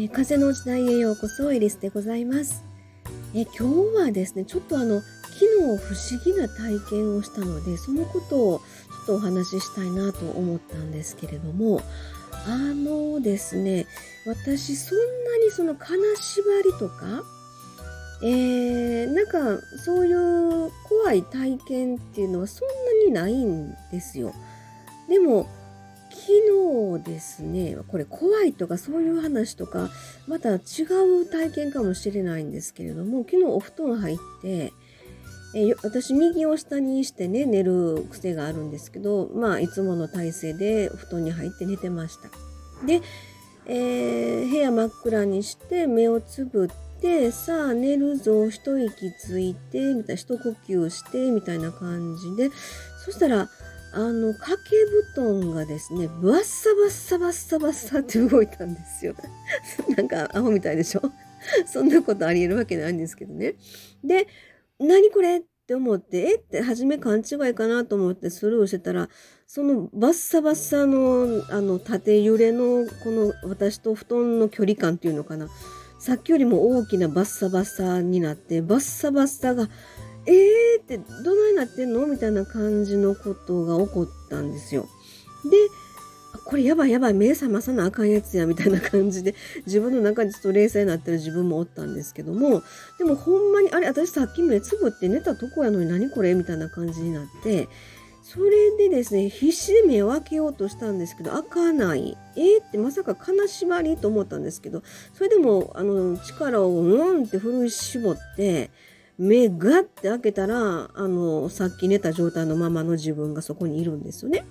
えー、風の時代へようこそエリスでございます。え今日はですね、ちょっとあの、昨日不思議な体験をしたので、そのことをちょっとお話ししたいなと思ったんですけれども、あのですね、私そんなにその金縛りとか、えー、なんかそういう怖い体験っていうのはそんなにないんですよ。でも、昨日ですね、これ怖いとかそういう話とか、また違う体験かもしれないんですけれども、昨日お布団入って、え私右を下にしてね、寝る癖があるんですけど、まあいつもの体勢で布団に入って寝てました。で、えー、部屋真っ暗にして目をつぶってさあ寝るぞ一息ついてみたいな一呼吸してみたいな感じでそしたらあの、掛け布団がですね、バッサバッサバッサバッサって動いたんですよ。なんか、アホみたいでしょ？そんなことあり得るわけないんですけどね。で、何これって思って、え？って初め勘違いかなと思ってスルーしてたら、そのバッサバッサの、あの、縦揺れの、この私と布団の距離感っていうのかな。さっきよりも大きなバッサバッサになって、バッサバッサがえーってどないなってんの？みたいな感じのことが起こったんですよ。で、これやばいやばい、目覚まさなあかんやつや、みたいな感じで、自分の中でちょっと冷静になってる自分もおったんですけども、でもほんまに、あれ、私さっき目つぶって寝たとこやのに何これ？みたいな感じになって、それでですね、必死で目を開けようとしたんですけど、開かない。えー、ってまさか金縛り？と思ったんですけど、それでも、あの、力をうんって振り絞って、目がって開けたら、あの、さっき寝た状態のままの自分がそこにいるんですよね。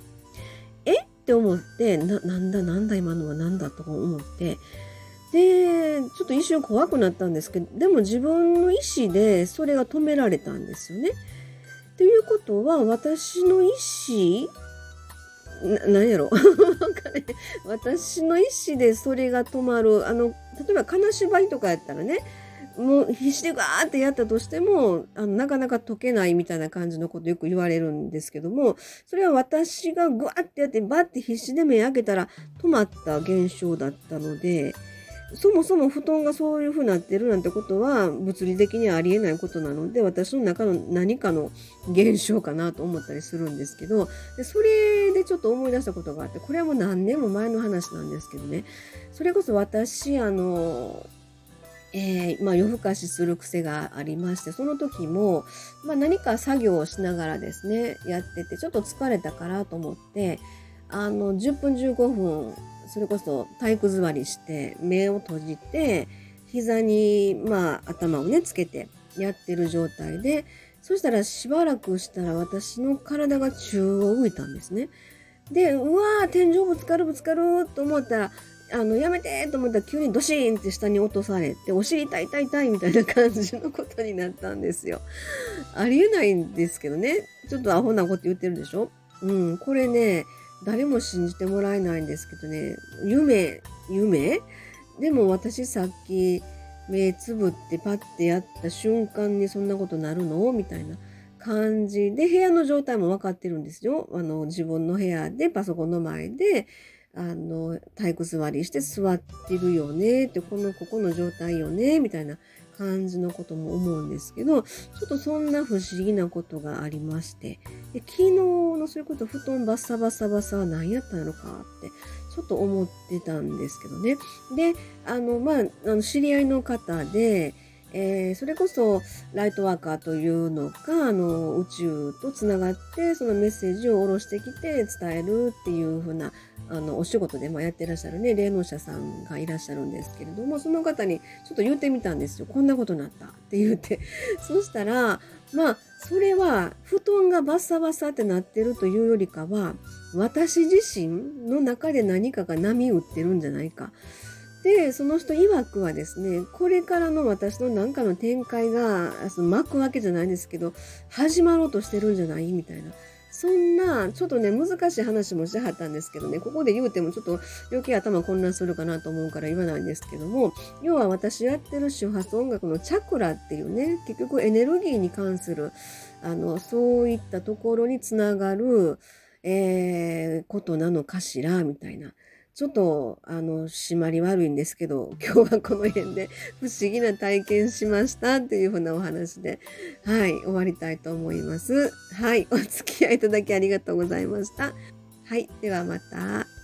え？って思って、な、なんだなんだ今のはなんだとか思って、で、ちょっと一瞬怖くなったんですけど、でも自分の意思でそれが止められたんですよね。ということは、私の意思、な何やろ？私の意思でそれが止まる。あの、例えば金縛りとかやったらね、もう必死でガーってやったとしてもあのなかなか解けないみたいな感じのことよく言われるんですけどもそれは私がグワッてやってバッて必死で目開けたら止まった現象だったのでそもそも布団がそういう風になってるなんてことは物理的にはありえないことなので私の中の何かの現象かなと思ったりするんですけどでそれでちょっと思い出したことがあってこれはもう何年も前の話なんですけどね。それこそ私あのえー、まあ、夜更かしする癖がありましてその時も、まあ、何か作業をしながらですねやっててちょっと疲れたからと思ってあの10分15分それこそ体育座りして目を閉じて膝に、まあ、頭をねつけてやってる状態でそしたらしばらくしたら私の体が宙を浮いたんですね。でうわー天井ぶつかるぶつかると思ったらあの、やめてと思ったら急にドシーンって下に落とされて、お尻痛い痛い痛いみたいな感じのことになったんですよ。ありえないんですけどね。ちょっとアホなこと言ってるでしょ？うん、これね、誰も信じてもらえないんですけどね、夢、夢？でも私さっき目つぶってパッてやった瞬間にそんなことなるの？みたいな感じで、部屋の状態も分かってるんですよ。あの、自分の部屋でパソコンの前で、あの体育座りして座ってるよねってこのここの状態よねみたいな感じのことも思うんですけどちょっとそんな不思議なことがありましてで昨日のそういうこと布団バサバサバサは何やったのかってちょっと思ってたんですけどね。であのまああの知り合いの方でえー、それこそライトワーカーというのがあの宇宙とつながってそのメッセージを下ろしてきて伝えるっていう風なあのお仕事で、まあ、やってらっしゃるね霊能者さんがいらっしゃるんですけれどもその方にちょっと言ってみたんですよこんなことになったって言って そしたらまあそれは布団がバッサバサってなってるというよりかは私自身の中で何かが波打ってるんじゃないか。で、その人曰くはですね、これからの私の何かの展開が、その巻くわけじゃないですけど、始まろうとしてるんじゃないみたいな。そんな、ちょっとね、難しい話もしてはったんですけどね、ここで言うてもちょっと余計頭混乱するかなと思うから言わないんですけども、要は私やってる周波数音楽のチャクラっていうね、結局エネルギーに関する、あの、そういったところにつながる、えー、ことなのかしら、みたいな。ちょっと、あの、締まり悪いんですけど、今日はこの辺で不思議な体験しましたっていうふうなお話で、はい、終わりたいと思います。はい、お付き合いいただきありがとうございました。はい、ではまた。